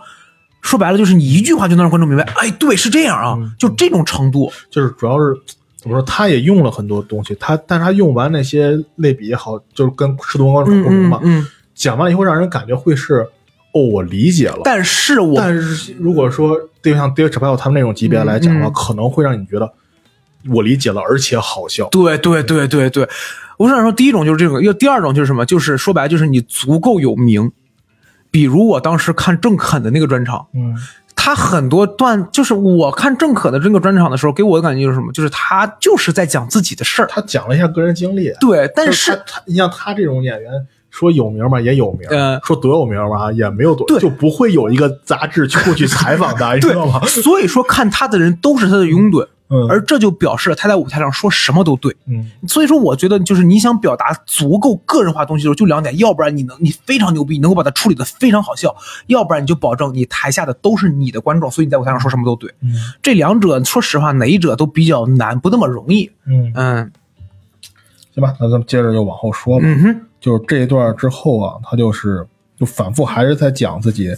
说白了，就是你一句话就能让观众明白，哎，对，是这样啊，就这种程度。就是主要是怎么说，他也用了很多东西，他但是他用完那些类比也好，就是跟赤东光传共鸣嘛，嗯，讲完以后让人感觉会是哦，我理解了。但是我但是如果说对像 Dave Chappelle 他们那种级别来讲的话，嗯可能会让你觉得我理解了，而且好笑。对对对对对，我想说，第一种就是这种，要第二种就是什么？就是说白了，就是你足够有名。比如我当时看郑肯的那个专场，嗯他很多段，就是我看郑肯的这个专场的时候，给我的感觉就是什么？就是他就是在讲自己的事儿。他讲了一下个人经历，对，但就是他他你像他这种演员。说有名吧，也有名；嗯说多有名吧，也没有多，对就不会有一个杂志去过去采访他，你知道吗？所以说看他的人都是他的拥趸，嗯而这就表示了他在舞台上说什么都对。嗯所以说，我觉得就是你想表达足够个人化东西的时候，就两点，要不然你能你非常牛逼，你能够把它处理的非常好笑；要不然你就保证你台下的都是你的观众，所以你在舞台上说什么都对。嗯这两者，说实话，哪一者都比较难，不那么容易。嗯，嗯行吧，那咱们接着就往后说吧。嗯哼，就是这一段之后啊，他就是就反复还是在讲自己，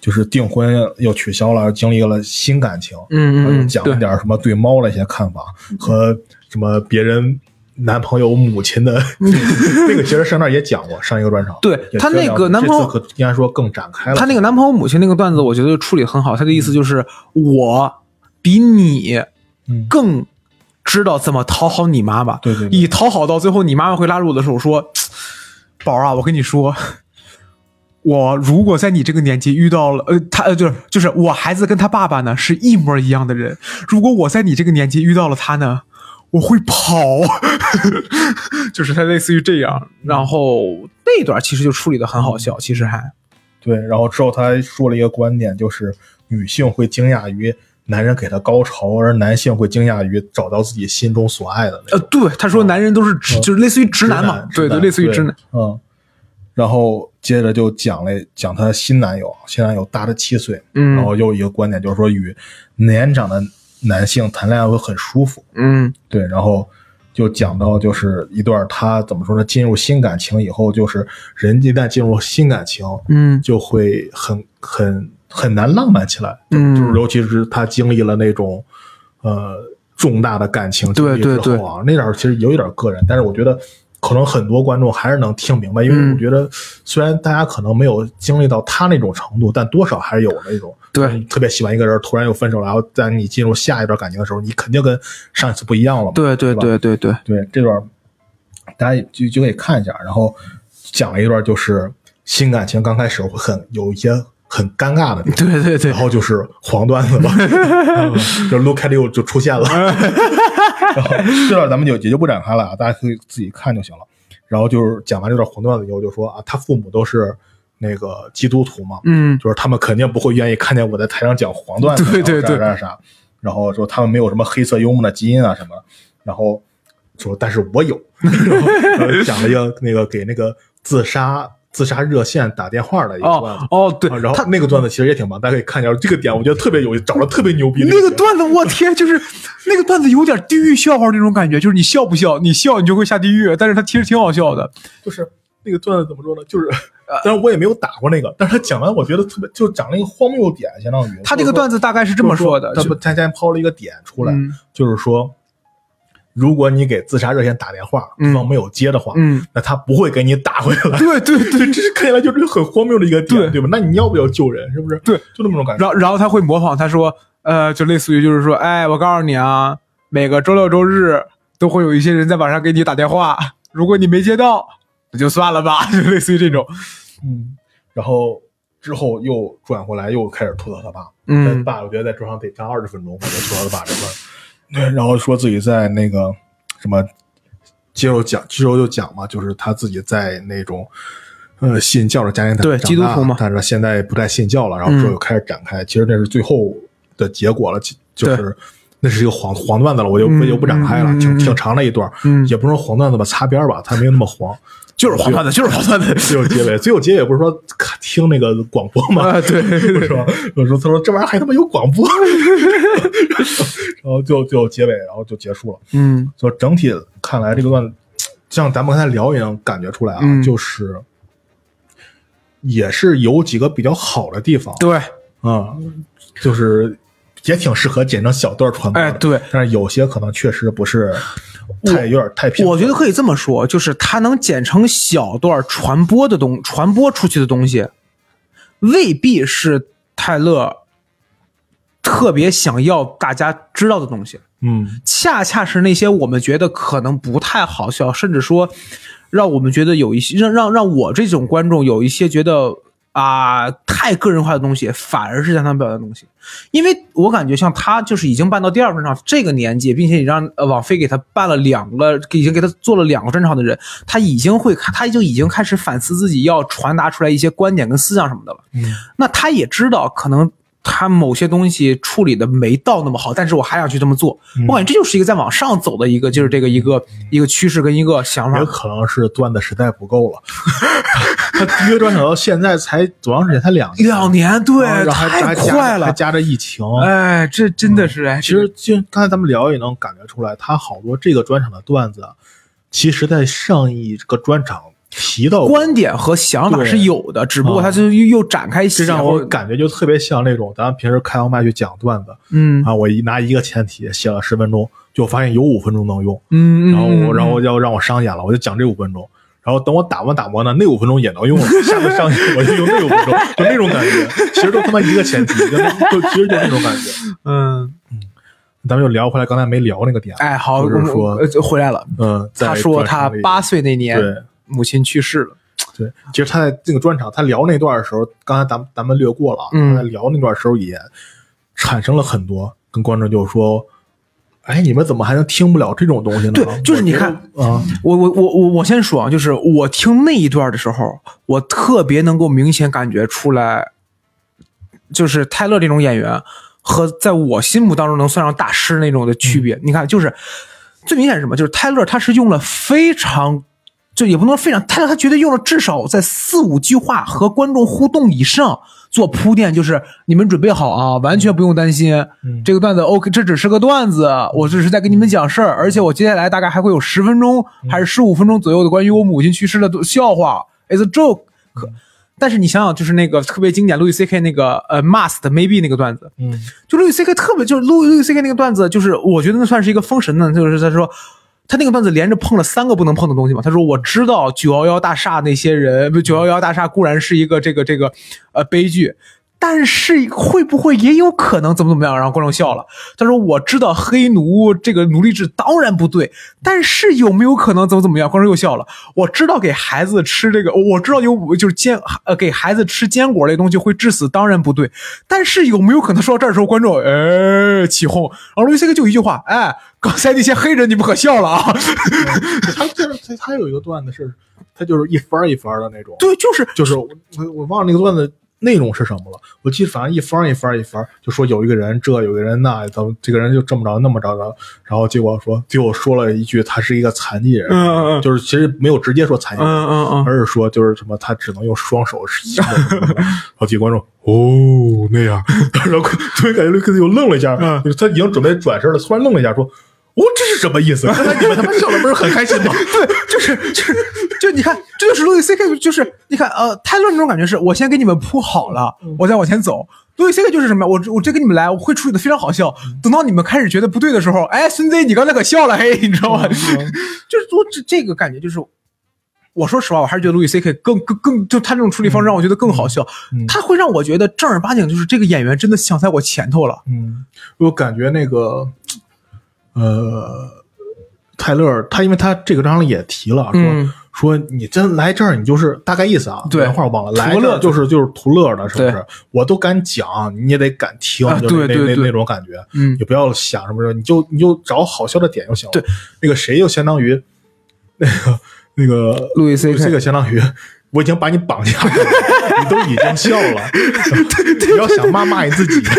就是订婚又取消了，经历了新感情，嗯嗯讲了，点什么对猫的一些看法和什么别人男朋友母亲的 那个，其实上那儿也讲过，上一个专场。对也他那个男朋友可应该说更展开了。他那个男朋友母亲那个段子，我觉得处理很好。他的意思就是，我比你嗯更知道怎么讨好你妈妈。对对对以讨好到最后，你妈妈会拉住我的手说：“宝儿啊，我跟你说，我如果在你这个年纪遇到了，呃，他呃就是就是我孩子跟他爸爸呢是一模一样的人。如果我在你这个年纪遇到了他呢，我会跑。就是他类似于这样。然后那段其实就处理的很好笑，其实还。对，然后之后他还说了一个观点，就是女性会惊讶于男人给她高潮，而男性会惊讶于找到自己心中所爱的那种。，呃对，他说男人都是直，就是类似于直男嘛，对对，类似于直男。。嗯，然后接着就讲了讲她新男友，新男友大她七岁，嗯。然后又一个观点就是说与年长的男性谈恋爱会很舒服，嗯。对，然后就讲到就是一段她怎么说呢，进入新感情以后，就是人一旦进入新感情，嗯。就会很很很难浪漫起来，嗯。就是尤其是她经历了那种呃重大的感情经历之后啊，那点儿其实有一点个人，但是我觉得可能很多观众还是能听明白，因为嗯。我觉得虽然大家可能没有经历到他那种程度，但多少还是有那种对。特别喜欢一个人，突然又分手了，然后在你进入下一段感情的时候，你肯定跟上一次不一样了嘛，对对吧？对对对，对，这段大家就就可以看一下，然后讲了一段就是新感情刚开始会很有一些很尴尬的对对对。然后就是黄段子吧，嗯 就 Look at you 就出现了，然后这段咱们就也就不展开了啊，大家可以自己看就行了。然后就是讲完这段黄段子以后，就说啊，他父母都是那个基督徒嘛，嗯就是他们肯定不会愿意看见我在台上讲黄段子，对对对啥啥啥，然后说他们没有什么黑色幽默的基因啊什么，然后说但是我有，然 后然后讲了一个那个给那个自杀自杀热线打电话的一个段子哦。哦对啊，然后他那个段子其实也挺棒，大家可以看一下这个点，我觉得特别有找的特别牛逼。那个段子，我天，就是那个段子有点地狱笑话那种感觉，就是你笑不笑，你笑你就会下地狱，但是他其实挺好笑的。就是那个段子怎么说呢？就是，但是我也没有打过那个，但是他讲完，我觉得特别，就讲了一个荒谬点，相当于他这个段子大概是这么说的，就他不他先抛了一个点出来，嗯就是说，如果你给自杀热线打电话，嗯对方没有接的话，嗯，那他不会给你打回来。对对对，这是看起来就是很荒谬的一个点，对对吧？那你要不要救人？是不是？对，就那么种感觉。然后然后他会模仿，他说，呃，就类似于就是说，哎，我告诉你啊，每个周六周日都会有一些人在晚上给你打电话，如果你没接到，那就算了吧，就类似于这种。嗯，然后之后又转回来，又开始吐槽他爸。他嗯爸，我觉得在桌上得站二十分钟，我吐槽他爸这块然后说自己在那个什么接受讲，接受就讲嘛，就是他自己在那种呃信教的家庭对基督徒嘛但是现在不再信教了，然后之后又开始展开。其实那是最后的结果了，就就是。那是一个黄黄段子了，我就嗯我就不展开了，挺挺长的一段，嗯也不是说黄段子吧，擦边吧，它没有那么黄。就是黄段子，就是黄段子。最后结尾，最后结尾不是说看听那个广播吗？啊对 我说？我说他说这玩意儿还他妈有广播，然后就就结尾，然后就结束了。嗯就整体看来，这个段像咱们刚才聊也能感觉出来啊，嗯就是也是有几个比较好的地方对，啊、就是也挺适合剪成小段传播的。哎对，但是有些可能确实不是太有点太偏。我觉得可以这么说，就是它能剪成小段传播的东传播出去的东西，未必是泰勒特别想要大家知道的东西。嗯恰恰是那些我们觉得可能不太好笑，甚至说让我们觉得有一些让让让我这种观众有一些觉得啊、太个人化的东西，反而是向他们表达的东西。因为我感觉像他就是已经办到第二专场这个年纪，并且也让呃网飞给他办了两个，已经给他做了两个专场的人，他已经会看，他就已经开始反思自己要传达出来一些观点跟思想什么的了。嗯那他也知道可能他某些东西处理的没到那么好，但是我还想去这么做。我感觉这就是一个在往上走的一个，就是这个一个一个趋势跟一个想法。也可能是段子实在不够了。他第一个专场到现在才多长时间？才两年，两年，对，然后还太快了。着还加着疫情。哎，这真的是哎，其实就刚才咱们聊也能感觉出来，他好多这个专场的段子，其实在上一个专场提到，观点和想法是有的，只不过啊他就又又展开写，这让我感觉就特别像那种咱们平时开完麦去讲段子嗯啊，我一拿一个前提写了十分钟，就发现有五分钟能用，嗯，然后我嗯然后要让我上演了，我就讲这五分钟。然后等我打磨打磨呢，那五分钟也能用了，下次上演我就用那五分钟，就那种感觉。其实都他妈一个前提，就就其实就那种感觉。嗯，咱们又聊回来，刚才没聊那个点。哎，好，就是说呃回来了。嗯，在他说他八岁那年对母亲去世了，对，其实他在这个专场，他聊那段的时候，刚才咱们咱们略过了啊，嗯他在聊那段时候也产生了很多跟观众就说，哎，你们怎么还能听不了这种东西呢？对就是你看啊，我我我我我先说啊，就是我听那一段的时候，我特别能够明显感觉出来，就是泰勒这种演员和在我心目当中能算上大师那种的区别。你看，就是最明显是什么？就是泰勒他是用了非常。就也不能说非常，泰勒他觉得用了至少在四五句话和观众互动以上做铺垫，就是你们准备好啊，完全不用担心，嗯这个段子 OK，这只是个段子，我只是在跟你们讲事儿，而且我接下来大概还会有十分钟还是十五分钟左右的关于我母亲去世的笑话，It's a joke。可但是你想想，就是那个特别经典路易 C K 那个呃 must maybe 那个段子，嗯就路易 C K 特别就是路路易 C K 那个段子，就是我觉得那算是一个封神的，就是他说。他那个段子连着碰了三个不能碰的东西嘛？他说：“我知道九幺幺大厦那些人，不，九幺幺大厦固然是一个这个这个呃悲剧，但是会不会也有可能怎么怎么样？”然后观众笑了。他说：“我知道黑奴这个奴隶制当然不对，但是有没有可能怎么怎么样？”观众又笑了。我知道给孩子吃这个，我知道有就是坚呃给孩子吃坚果类东西会致死，当然不对，但是有没有可能说到这儿的时候，观众哎起哄，然后路易斯克就一句话，哎，刚才那些黑人你们可笑了啊！他这他他有一个段子是，他就是一番一番的那种，对，就是就是我我我忘了那个段子内容是什么了，我记得反正一番一番一番，就说有一个人这有一个人那，怎么这个人就这么着那么着的，然后结果说最后说了一句他是一个残疾人，嗯嗯嗯。就是其实没有直接说残疾人，嗯嗯嗯，而是说就是什么他只能用双手行动什么的，然后几个观众哦那样，然后突然感觉刘克又愣了一下，他已经准备转身了，突然愣了一下说。哦，这是什么意思？刚才你们他妈笑的不是很开心吗？对，就是就是就你看，这就是路易 C K，就是你看呃，泰勒那种感觉是我先给你们铺好了，我再往前走。路易 C K 就是什么？我我这跟你们来，我会处理的非常好笑。等到你们开始觉得不对的时候，哎，孙子，你刚才可笑了，嘿，你知道吗？就是我这这个感觉就是。我说实话，我还是觉得路易 C K 更更更，就他这种处理方式让我觉得更好笑。嗯他会让我觉得正儿八经，就是这个演员真的想在我前头了。嗯，我感觉那个，呃，泰勒他因为他这个章里也提了，说、嗯说你真来这儿，你就是大概意思啊，对原话我忘了，来就是就是图乐的，是不是？我都敢讲，你也得敢听，啊就是那那对对对那种感觉。嗯你不要想什么的，你就你就找好笑的点就行了。对，那个谁就相当于那个那个路易 CK 这个相当于我已经把你绑架了，你都已经笑了，你要想骂骂你自己，就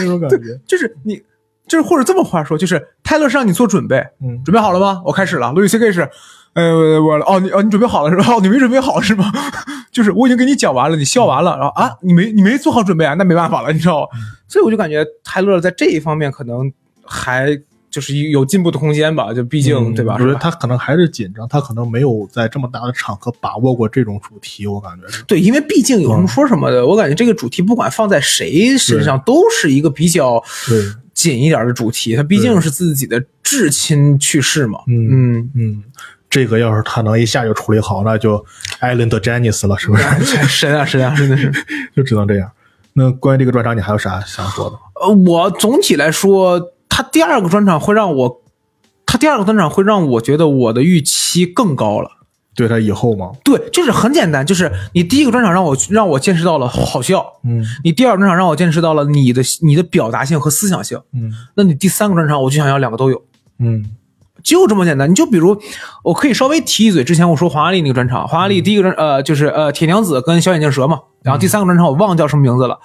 那种感觉。就是你，就是或者这么话说，就是泰勒是让你做准备，嗯准备好了吗？我开始了。路易 C K 是，呃，我哦你哦你准备好了是吧？哦你没准备好是吗？就是我已经给你讲完了，你笑完了，然后啊你没你没做好准备啊，那没办法了，你知道吗？所以我就感觉泰勒在这一方面可能还就是有进步的空间吧，就毕竟、嗯对吧？我觉得是他可能还是紧张，他可能没有在这么大的场合把握过这种主题，我感觉是。对，因为毕竟有什么说什么的，我感觉这个主题不管放在谁身上，都是一个比较对，紧一点的主题。他毕竟是自己的至亲去世嘛。嗯嗯，嗯，这个要是他能一下就处理好，那就艾伦德詹尼斯了，是不是？神啊神啊，真的是。就只能这样。那关于这个专场，你还有啥想说的？呃，我总体来说，他第二个专场会让我，他第二个专场会让我觉得我的预期更高了。对他以后吗？对，就是很简单，就是你第一个专场让我让我见识到了好笑，嗯你第二个专场让我见识到了你的你的表达性和思想性，嗯那你第三个专场我就想要两个都有。嗯就这么简单，你就比如，我可以稍微提一嘴，之前我说黄阿丽那个专场，黄阿丽第一个专呃就是呃铁娘子跟小眼镜蛇嘛，然后第三个专场我忘了叫什么名字了，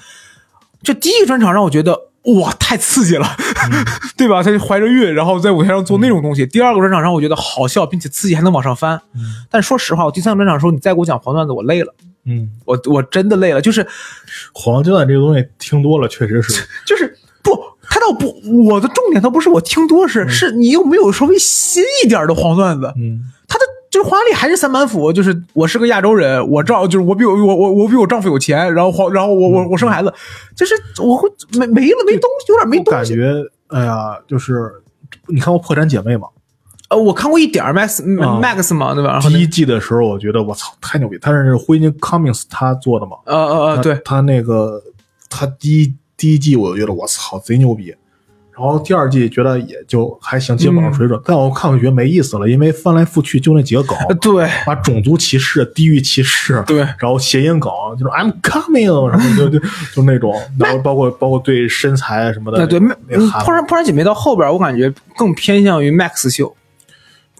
这第一个专场让我觉得哇太刺激了，对吧？他就怀着孕，然后在舞台上做那种东西。第二个专场让我觉得好笑，并且刺激，还能往上翻。但说实话，我第三个专场的时候，你再给我讲黄段子，我累了，嗯，我我真的累了，就是黄阶段这个东西听多了，确实是。就是不，他倒不，我的重点倒不是我听多是，是你有没有稍微新一点的黄段子。嗯他的就是华丽还是三板斧，就是我是个亚洲人，我丈就是我比我我我我比我丈夫有钱，然后黄然后我我我生孩子，就是我会没没了没东西，有点没我东西。感觉，哎呀，就是你看过《破产姐妹》吗？呃，我看过一点儿 Max 啊 Max 嘛，对吧？第一季的时候，我觉得我操太牛逼，但是辉尼 Cummings 他做的嘛。呃呃呃，对，他那个他第一第一季我就觉得我操贼牛逼，然后第二季觉得也就还行，基本上水准。但我看我觉得没意思了，因为翻来覆去就那几个梗，呃对把种族歧视、地域歧视，对然后谐音梗就是 I'm coming，然后就就就那种，然后包括包括对身材什么的，对对，那嗯哈破产破产姐妹到后边，我感觉更偏向于 Max 秀。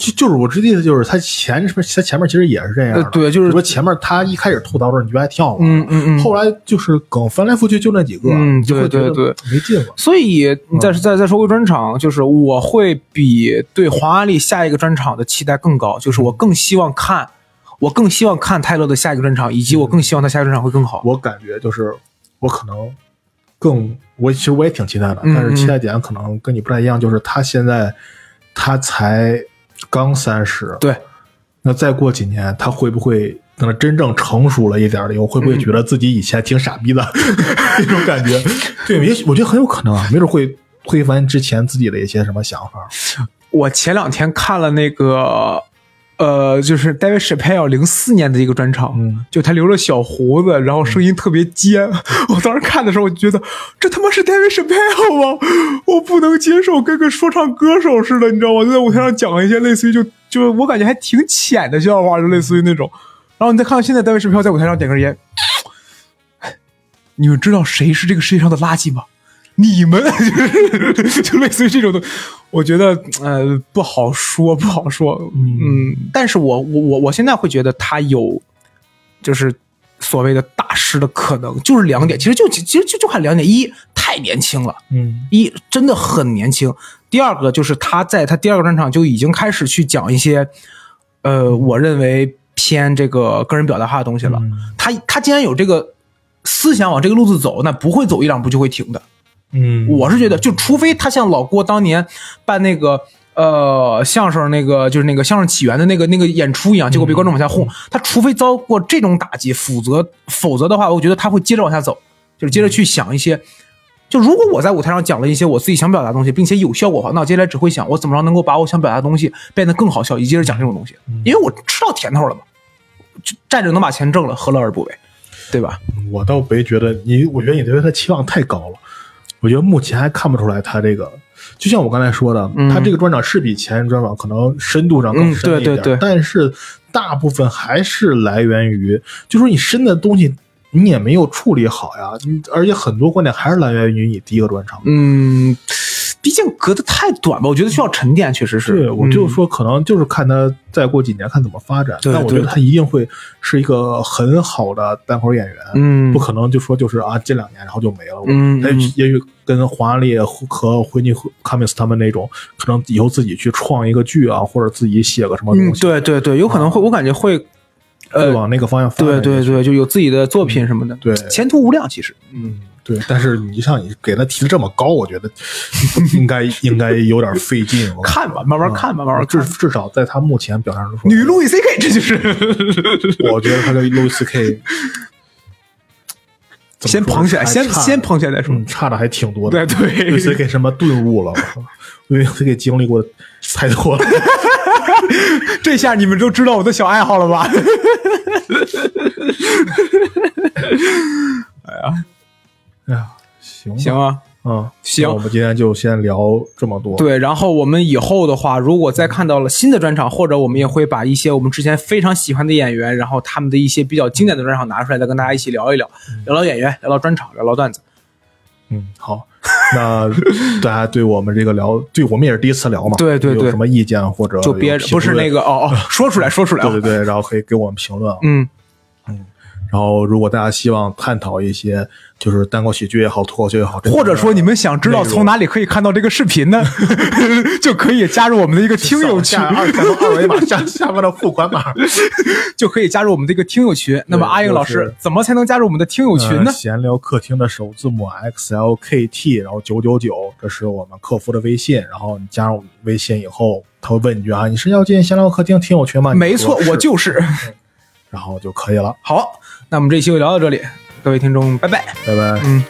就就是我之意思就是他前是不是他前面其实也是这样对就是说前面他一开始吐槽的时候你觉得还挺好玩，嗯嗯嗯。后来就是梗翻来覆去就那几个，对对觉得没劲了。所以你嗯再再再说回专场，就是我会比对黄阿丽下一个专场的期待更高，就是我更希望看，我更希望看泰勒的下一个专场，以及我更希望他下一个专场会更好。我感觉就是我可能更我其实我也挺期待的，嗯但是期待点可能跟你不太一样，就是他现在他才刚三十，对，那再过几年他会不会等他真正成熟了一点了以后，会不会觉得自己以前挺傻逼的、那种感觉？对，也许我觉得很有可能啊，没准会推翻之前自己的一些什么想法。我前两天看了那个，呃，就是 David Chappelle 零四年的一个专场，嗯就他留了小胡子，然后声音特别尖。我当时看的时候，我就觉得这他妈是 David Chappelle 吗？我不能接受，跟个说唱歌手似的，你知道吗？就在舞台上讲一些类似于就就我感觉还挺浅的笑话，就类似于那种。然后你再看看现在 David Chappelle 在舞台上点根烟，你们知道谁是这个世界上的垃圾吗？你们 就是就类似于这种的，我觉得呃不好说，不好说，嗯，但是我我我我现在会觉得他有就是所谓的大师的可能，就是两点，其实就其实就就看两点，一太年轻了，嗯一真的很年轻，第二个就是他在他第二个专场就已经开始去讲一些，呃，我认为偏这个个人表达化的东西了。嗯他他既然有这个思想往这个路子走，那不会走一两步就会停的。嗯，我是觉得，就除非他像老郭当年办那个呃相声那个就是那个相声起源的那个那个演出一样，结果被观众往下轰，他除非遭过这种打击，否则否则的话，我觉得他会接着往下走，就是接着去想一些。就如果我在舞台上讲了一些我自己想表达的东西，并且有效果的话，那我接下来只会想我怎么着能够把我想表达的东西变得更好笑，以及接着讲这种东西，因为我吃到甜头了嘛，就站着能把钱挣了，何乐而不为，对吧？我倒没觉得你，我觉得你对他期望太高了。我觉得目前还看不出来他这个，就像我刚才说的，嗯他这个专场是比前任专访可能深度上更嗯深一点，对对对但是大部分还是来源于，就说你深的东西你也没有处理好呀，你而且很多观点还是来源于你第一个专场。嗯，毕竟隔得太短吧，我觉得需要沉淀，确实是。对，我就嗯。说可能就是看他再过几年看怎么发展，对但我觉得他一定会是一个很好的单口演员，嗯。不可能就说就是啊近两年然后就没了，他嗯嗯。也许跟黄安丽和惠妮卡米斯他们那种，可能以后自己去创一个剧啊，或者自己写个什么嗯，东西，对对对，有可能会，我感觉会，会呃，往那个方向发展对。对对，就有自己的作品什么的，对前途无量，其实。嗯，对，但是你像你给他提的这么高，我觉得 应该应该有点费劲。我看吧，慢慢看吧，慢慢至看。至少在他目前表现出说，女路易 C K，这就是 我觉得他跟路易 C K 先捧起来，先先捧起来再说。嗯，差的还挺多的。对对路易 C K 什么顿悟了，我操路易斯 K 经历过太多了。这下你们都知道我的小爱好了吧？哎呀，哎呀行行啊，嗯，行我们今天就先聊这么多。，对，然后我们以后的话，如果再看到了新的专场，或者我们也会把一些我们之前非常喜欢的演员，然后他们的一些比较经典的专场拿出来，再跟大家一起聊一聊，聊聊演员，聊聊专场，聊聊段子。嗯，好。那大家对我们这个聊，对我们也是第一次聊嘛，对对对有什么意见或者就憋着，不是那个哦哦，说出来说出来啊，对对对，然后可以给我们评论啊。嗯，然后，如果大家希望探讨一些就是单口喜剧也好，脱口秀也好，或者说你们想知道从哪里可以看到这个视频呢，就可以加入我们的一个听友群，下二扫二维码下下方的付款码就可以加入我们这个听友群。那么阿英老就是师怎么才能加入我们的听友群呢呃？闲聊客厅的首字母 X L K T，然后九九九，这是我们客服的微信。然后你加入微信以后，他会问一句啊，你是要进闲聊客厅听友群吗？没错我就是。然后就可以了。好，那我们这期就聊到这里，各位听众，拜拜。拜拜。嗯。